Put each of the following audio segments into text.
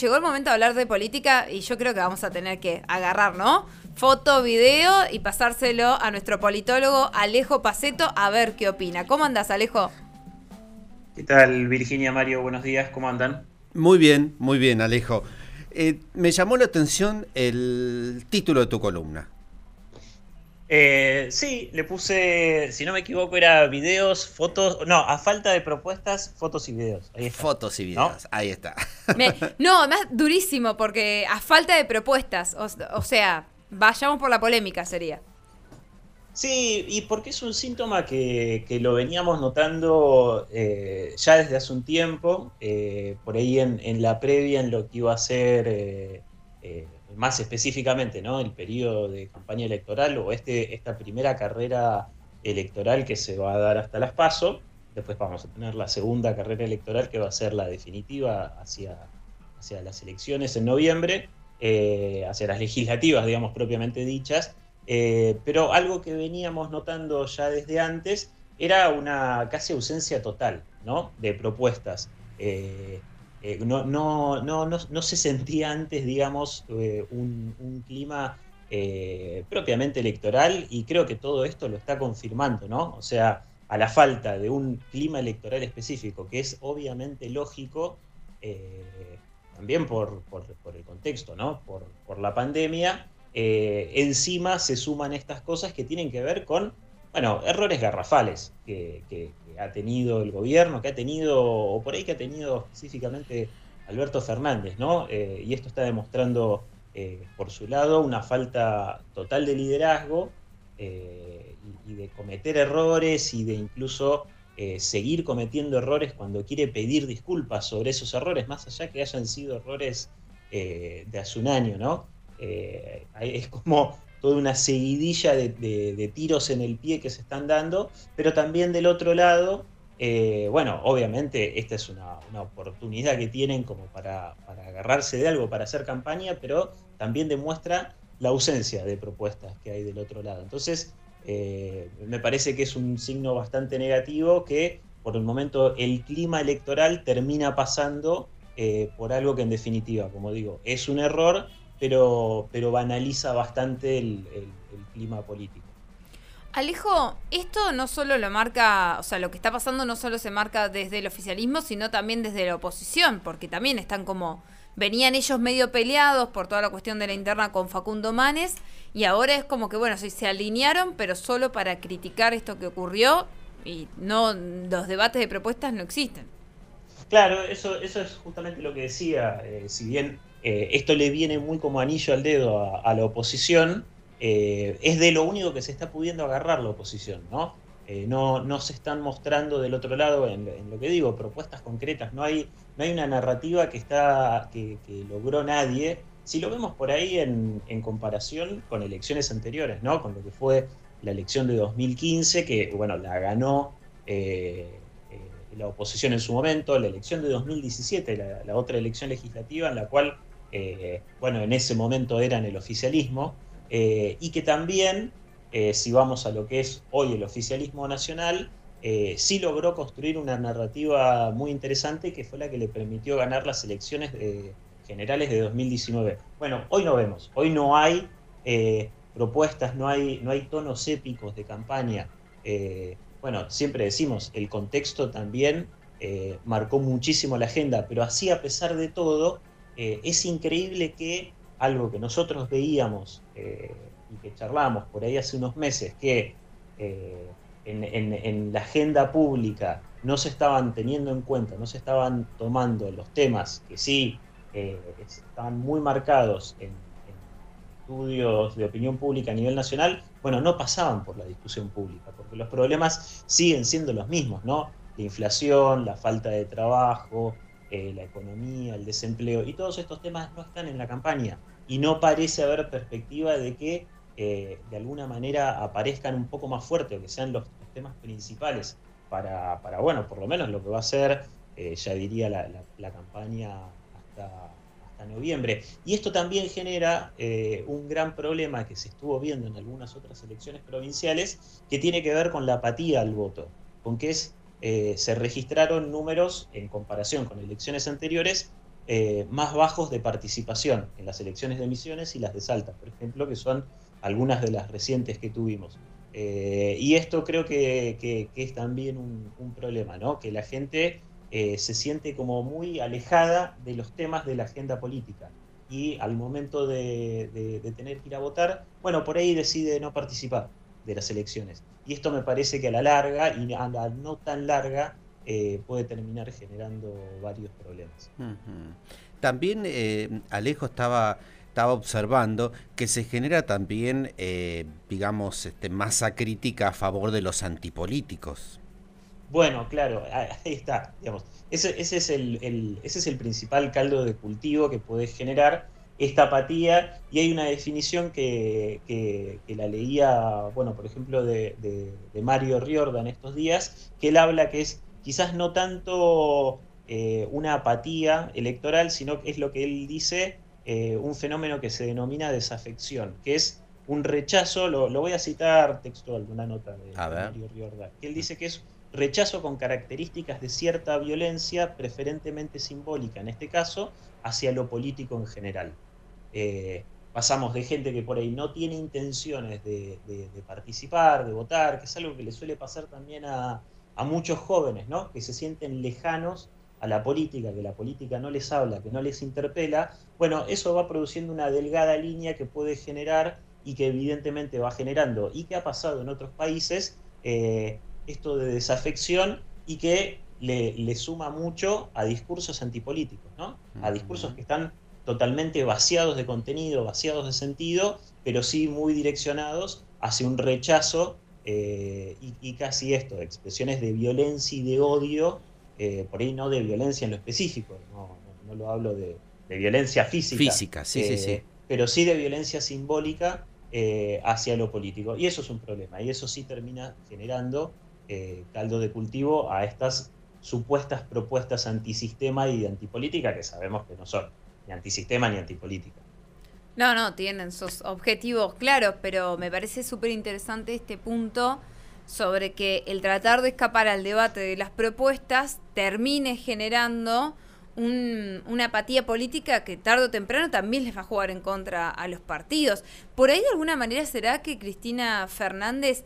Llegó el momento de hablar de política y yo creo que vamos a tener que agarrar, ¿no? Foto, video y pasárselo a nuestro politólogo Alejo Paceto a ver qué opina. ¿Cómo andas, Alejo? ¿Qué tal, Virginia, Mario? Buenos días, ¿cómo andan? Muy bien, muy bien, Alejo. Eh, me llamó la atención el título de tu columna. Eh, sí, le puse, si no me equivoco, era videos, fotos, no, a falta de propuestas, fotos y videos. Fotos y videos, ahí está. no, además durísimo, porque a falta de propuestas, o, sea, vayamos por la polémica sería. Sí, y porque es un síntoma que, lo veníamos notando eh, ya desde hace un tiempo, eh, por ahí en, en, la previa, en lo que iba a ser eh, más específicamente, ¿no? El periodo de campaña electoral o este, esta primera carrera electoral que se va a dar hasta las PASO. Después vamos a tener la segunda carrera electoral que va a ser la definitiva hacia, hacia las elecciones en noviembre, eh, hacia las legislativas, digamos, propiamente dichas. Eh, pero algo que veníamos notando ya desde antes era una casi ausencia total ¿no? de propuestas. Eh, eh, no, no, no, no, se sentía antes, digamos, eh, un, clima eh, propiamente electoral y creo que todo esto lo está confirmando, ¿no? O sea, a la falta de un clima electoral específico, que es obviamente lógico, también por, el contexto, ¿no? Por, la pandemia, encima se suman estas cosas que tienen que ver con, bueno, errores garrafales que, ha tenido el gobierno, que ha tenido, o por ahí que ha tenido específicamente Alberto Fernández, ¿no? Eh, y esto está demostrando, eh, por su lado, una falta total de liderazgo eh, y, de cometer errores y de incluso seguir cometiendo errores cuando quiere pedir disculpas sobre esos errores, más allá que hayan sido errores de hace un año, ¿no? es como toda una seguidilla de, tiros en el pie que se están dando, pero también del otro lado, eh, bueno, obviamente esta es una, oportunidad que tienen como para, agarrarse de algo, para hacer campaña, pero también demuestra la ausencia de propuestas que hay del otro lado. Entonces, eh, me parece que es un signo bastante negativo que por el momento el clima electoral termina pasando eh, por algo que en definitiva, como digo, es un error, pero, pero banaliza bastante el, clima político. Alejo, esto no solo lo marca, o sea, lo que está pasando no solo se marca desde el oficialismo, sino también desde la oposición, porque también están como, venían ellos medio peleados por toda la cuestión de la interna con Facundo Manes, y ahora es como que, bueno, se alinearon, pero solo para criticar esto que ocurrió, y no, los debates de propuestas no existen. Claro, eso, eso es justamente lo que decía, eh, si bien eh, esto le viene muy como anillo al dedo a, la oposición, eh, es de lo único que se está pudiendo agarrar la oposición, ¿no? Eh, no, no, se están mostrando del otro lado en, lo que digo, propuestas concretas, no hay, no hay una narrativa que, está, que, logró nadie. Si lo vemos por ahí en, comparación con elecciones anteriores, ¿no? Con lo que fue la elección de 2015, que bueno, la ganó la oposición en su momento, la elección de 2017, la otra elección legislativa en la cual eh, bueno, en ese momento eran el oficialismo, eh, y que también, eh, si vamos a lo que es hoy el oficialismo nacional, sí logró construir una narrativa muy interesante que fue la que le permitió ganar las elecciones generales de 2019. Bueno, hoy no vemos, hoy no hay propuestas, no hay, no hay tonos épicos de campaña. bueno, siempre decimos, el contexto también marcó muchísimo la agenda, pero así a pesar de todo, eh, es increíble que algo que nosotros veíamos eh, y que charlamos por ahí hace unos meses, que eh, en, la agenda pública no se estaban teniendo en cuenta, no se estaban tomando los temas que sí estaban muy marcados en, estudios de opinión pública a nivel nacional, bueno, no pasaban por la discusión pública, porque los problemas siguen siendo los mismos, ¿no? La inflación, la falta de trabajo, eh, la economía, el desempleo, y todos estos temas no están en la campaña. Y no parece haber perspectiva de que eh, de alguna manera aparezcan un poco más fuertes, o que sean los, temas principales para, bueno, por lo menos lo que va a ser, eh, ya diría, la, campaña hasta, hasta, noviembre. Y esto también genera un gran problema que se estuvo viendo en algunas otras elecciones provinciales, que tiene que ver con la apatía al voto, con que es eh, se registraron números en comparación con elecciones anteriores eh, más bajos de participación en las elecciones de Misiones y las de Salta, por ejemplo, que son algunas de las recientes que tuvimos. Eh, y esto creo que, es también un, problema, ¿no? que la gente se siente como muy alejada de los temas de la agenda política y al momento de, tener que ir a votar, bueno, por ahí decide no participar de las elecciones. Y esto me parece que a la larga y a la no tan larga eh, puede terminar generando varios problemas. También eh, Alejo estaba, estaba observando que se genera también, eh, digamos, este, masa crítica a favor de los antipolíticos. Bueno, claro, ahí está, digamos. Ese, es el, ese es el principal caldo de cultivo que puede generar esta apatía y hay una definición que, la leía, bueno, por ejemplo, de, de, Mario Riorda en estos días, que él habla que es quizás no tanto eh, una apatía electoral, sino que es lo que él dice, eh, un fenómeno que se denomina desafección, que es un rechazo, lo, voy a citar textual, una nota de, Mario Riorda, que él dice que es rechazo con características de cierta violencia, preferentemente simbólica en este caso, hacia lo político en general. Eh, pasamos de gente que por ahí no tiene intenciones de, participar, de votar, que es algo que le suele pasar también a, muchos jóvenes, ¿no? Que se sienten lejanos a la política, que la política no les habla, que no les interpela, bueno, eso va produciendo una delgada línea que puede generar y que evidentemente va generando, y que ha pasado en otros países, eh, esto de desafección y que le, suma mucho a discursos antipolíticos, ¿no? A discursos que están totalmente vaciados de contenido, vaciados de sentido, pero sí muy direccionados hacia un rechazo eh, y, casi esto, expresiones de violencia y de odio, eh, por ahí no de violencia en lo específico, no, lo hablo de, violencia física. Física, sí, sí, sí. Eh, pero sí de violencia simbólica hacia lo político. Y eso es un problema, y eso sí termina generando caldo de cultivo a estas supuestas propuestas antisistema y antipolítica que sabemos que no son ni antisistema ni antipolítica. No, no, tienen sus objetivos claros, pero me parece súper interesante este punto sobre que el tratar de escapar al debate de las propuestas termine generando una apatía política que tarde o temprano también les va a jugar en contra a los partidos. Por ahí de alguna manera será que Cristina Fernández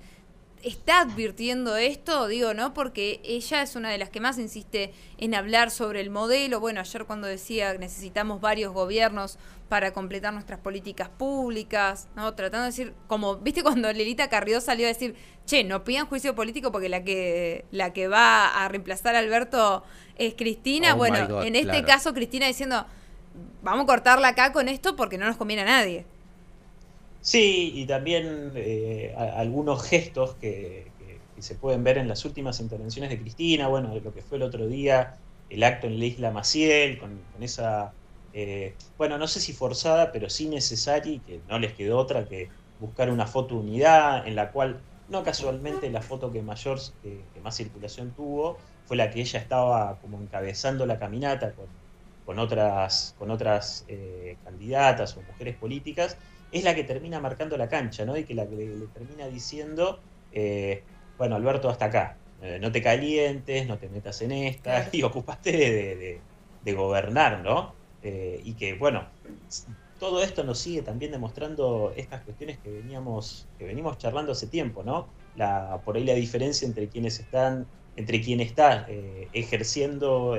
está advirtiendo esto, digo, ¿no? Porque ella es una de las que más insiste en hablar sobre el modelo. Bueno, ayer cuando decía que necesitamos varios gobiernos para completar nuestras políticas públicas, ¿no? Tratando de decir, como, ¿viste cuando Lelita Carrió salió a decir, che, no pidan juicio político porque la que, la que va a reemplazar a Alberto es Cristina? Oh bueno, en este caso Cristina diciendo, vamos a cortarla acá con esto porque no nos conviene a nadie. Sí, y también eh, algunos gestos que, se pueden ver en las últimas intervenciones de Cristina, bueno, lo que fue el otro día, el acto en la isla Maciel, con, esa, eh, bueno, no sé si forzada, pero sí necesaria y que no les quedó otra que buscar una foto unidad en la cual, no casualmente, la foto que mayor, que, más circulación tuvo fue la que ella estaba como encabezando la caminata con, con otras, con otras eh, candidatas o mujeres políticas es la que termina marcando la cancha, ¿no? Y que la que le, termina diciendo, eh, bueno, Alberto, hasta acá, eh, no te calientes, no te metas en esta, y ocupaste de, gobernar, ¿no? Eh, y que, bueno, todo esto nos sigue también demostrando estas cuestiones que veníamos, que venimos charlando hace tiempo, ¿no? La, por ahí la diferencia entre quienes están, entre quien está ejerciendo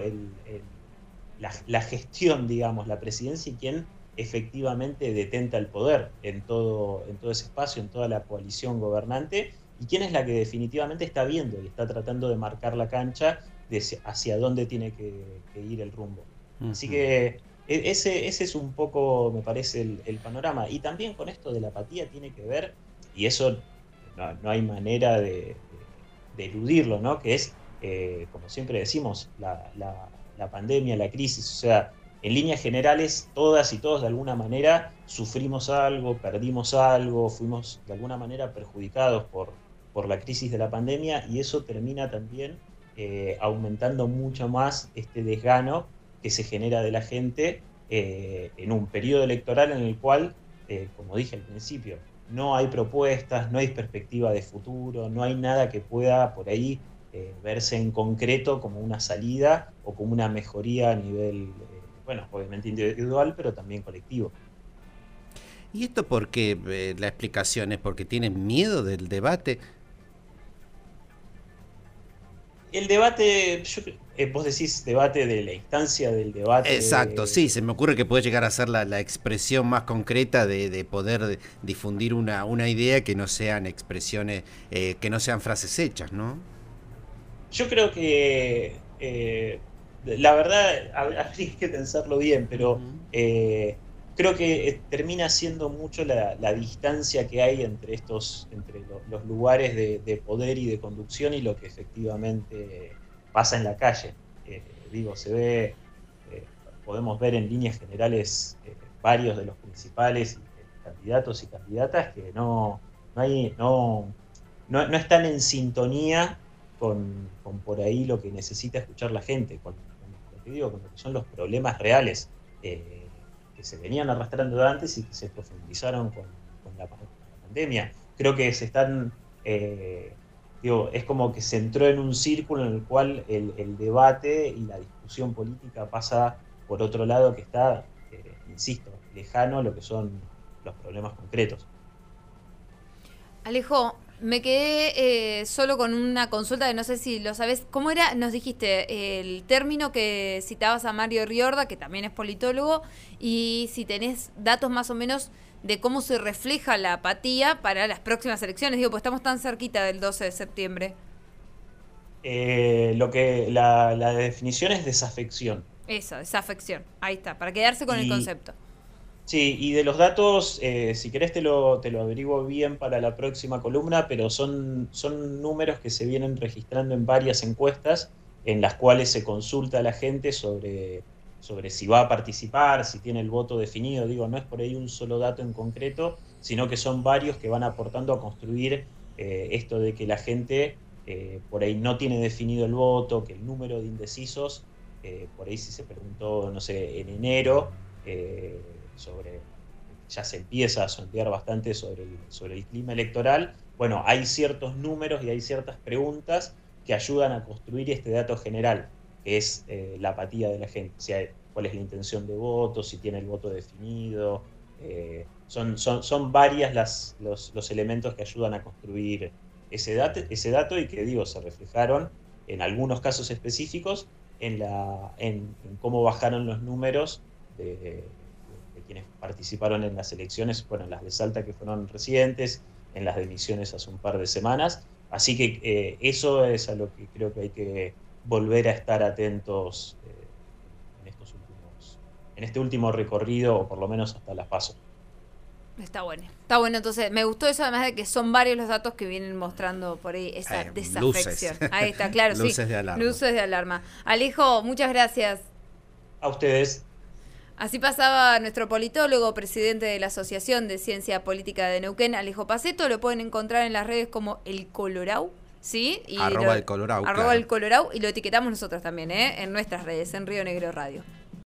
la, la, gestión, digamos, la presidencia y quien efectivamente detenta el poder en todo, en todo ese espacio, en toda la coalición gobernante, y quién es la que definitivamente está viendo y está tratando de marcar la cancha de hacia dónde tiene que, ir el rumbo. Así que e, ese, ese es un poco, me parece, el, panorama. Y también con esto de la apatía tiene que ver, y eso no, hay manera de, eludirlo, ¿no? Que es, eh, como siempre decimos, la, la, la pandemia, la crisis, o sea, en líneas generales, todas y todos de alguna manera sufrimos algo, perdimos algo, fuimos de alguna manera perjudicados por, por la crisis de la pandemia y eso termina también eh, aumentando mucho más este desgano que se genera de la gente eh, en un periodo electoral en el cual, eh, como dije al principio, no hay propuestas, no hay perspectiva de futuro, no hay nada que pueda por ahí verse en concreto como una salida o como una mejoría a nivel bueno, obviamente individual, pero también colectivo. ¿Y esto por qué? Eh, la explicación es porque tienen miedo del debate. El debate, eh, vos decís debate de la instancia del debate. Exacto, sí, se me ocurre que puede llegar a ser la, expresión más concreta de, poder difundir una, una, idea que no sean expresiones, eh, que no sean frases hechas, ¿no? Yo creo que, la verdad, habría que pensarlo bien, pero creo que eh, termina siendo mucho la, distancia que hay entre estos, entre los lugares de, poder y de conducción y lo que efectivamente pasa en la calle. Eh, digo, se ve, eh, podemos ver en líneas generales varios de los principales candidatos y candidatas que no, no, hay, no, no, están en sintonía con, por ahí lo que necesita escuchar la gente, con, digo, con que son los problemas reales que se venían arrastrando antes y que se profundizaron con, la, pandemia. Creo que se están, eh, digo, es como que se entró en un círculo en el cual el, debate y la discusión política pasa por otro lado que está, eh, insisto, lejano a lo que son los problemas concretos. Alejo, me quedé eh, solo con una consulta que no sé si lo sabes. ¿Cómo era? Nos dijiste el término que citabas a Mario Riorda, que también es politólogo, y si tenés datos más o menos de cómo se refleja la apatía para las próximas elecciones. Digo, pues estamos tan cerquita del 12 de septiembre. Eh, lo que la, definición es desafección. Eso, desafección. Ahí está, para quedarse con el concepto. Sí, y de los datos, eh, si querés te lo, te lo averiguo bien para la próxima columna, pero son, son números que se vienen registrando en varias encuestas en las cuales se consulta a la gente sobre, sobre si va a participar, si tiene el voto definido. Digo, no es por ahí un solo dato en concreto, sino que son varios que van aportando a construir eh, esto de que la gente eh, por ahí no tiene definido el voto, que el número de indecisos, por ahí si se preguntó, no sé, en enero, sobre, ya se empieza a sondear bastante sobre el, sobre el clima electoral, bueno, hay ciertos números y hay ciertas preguntas que ayudan a construir este dato general, que es eh, la apatía de la gente, cuál es la intención de voto, si tiene el voto definido. Eh, son, son, son varias las, los, los, elementos que ayudan a construir ese, dato, ese dato y que, digo, se reflejaron en algunos casos específicos en, la, en, en cómo bajaron los números de, quienes participaron en las elecciones, bueno, las de Salta que fueron residentes, en las de Misiones hace un par de semanas. Así que eh, eso es a lo que creo que hay que volver a estar atentos eh, en, estos últimos, en este último recorrido, o por lo menos hasta las pasos. Está bueno. Está bueno, entonces me gustó eso, además de que son varios los datos que vienen mostrando por ahí esa eh, desafección. Ahí está, claro, luces de alarma. Luces de alarma. Alejo, muchas gracias. A ustedes. Así pasaba nuestro politólogo, presidente de la Asociación de Ciencia Política de Neuquén, Alejo Paceto. Lo pueden encontrar en las redes como El Colorau. ¿Sí? Y arroba el Colorau. Arroba el Colorau y lo etiquetamos nosotros también, ¿eh? En nuestras redes, en Río Negro Radio.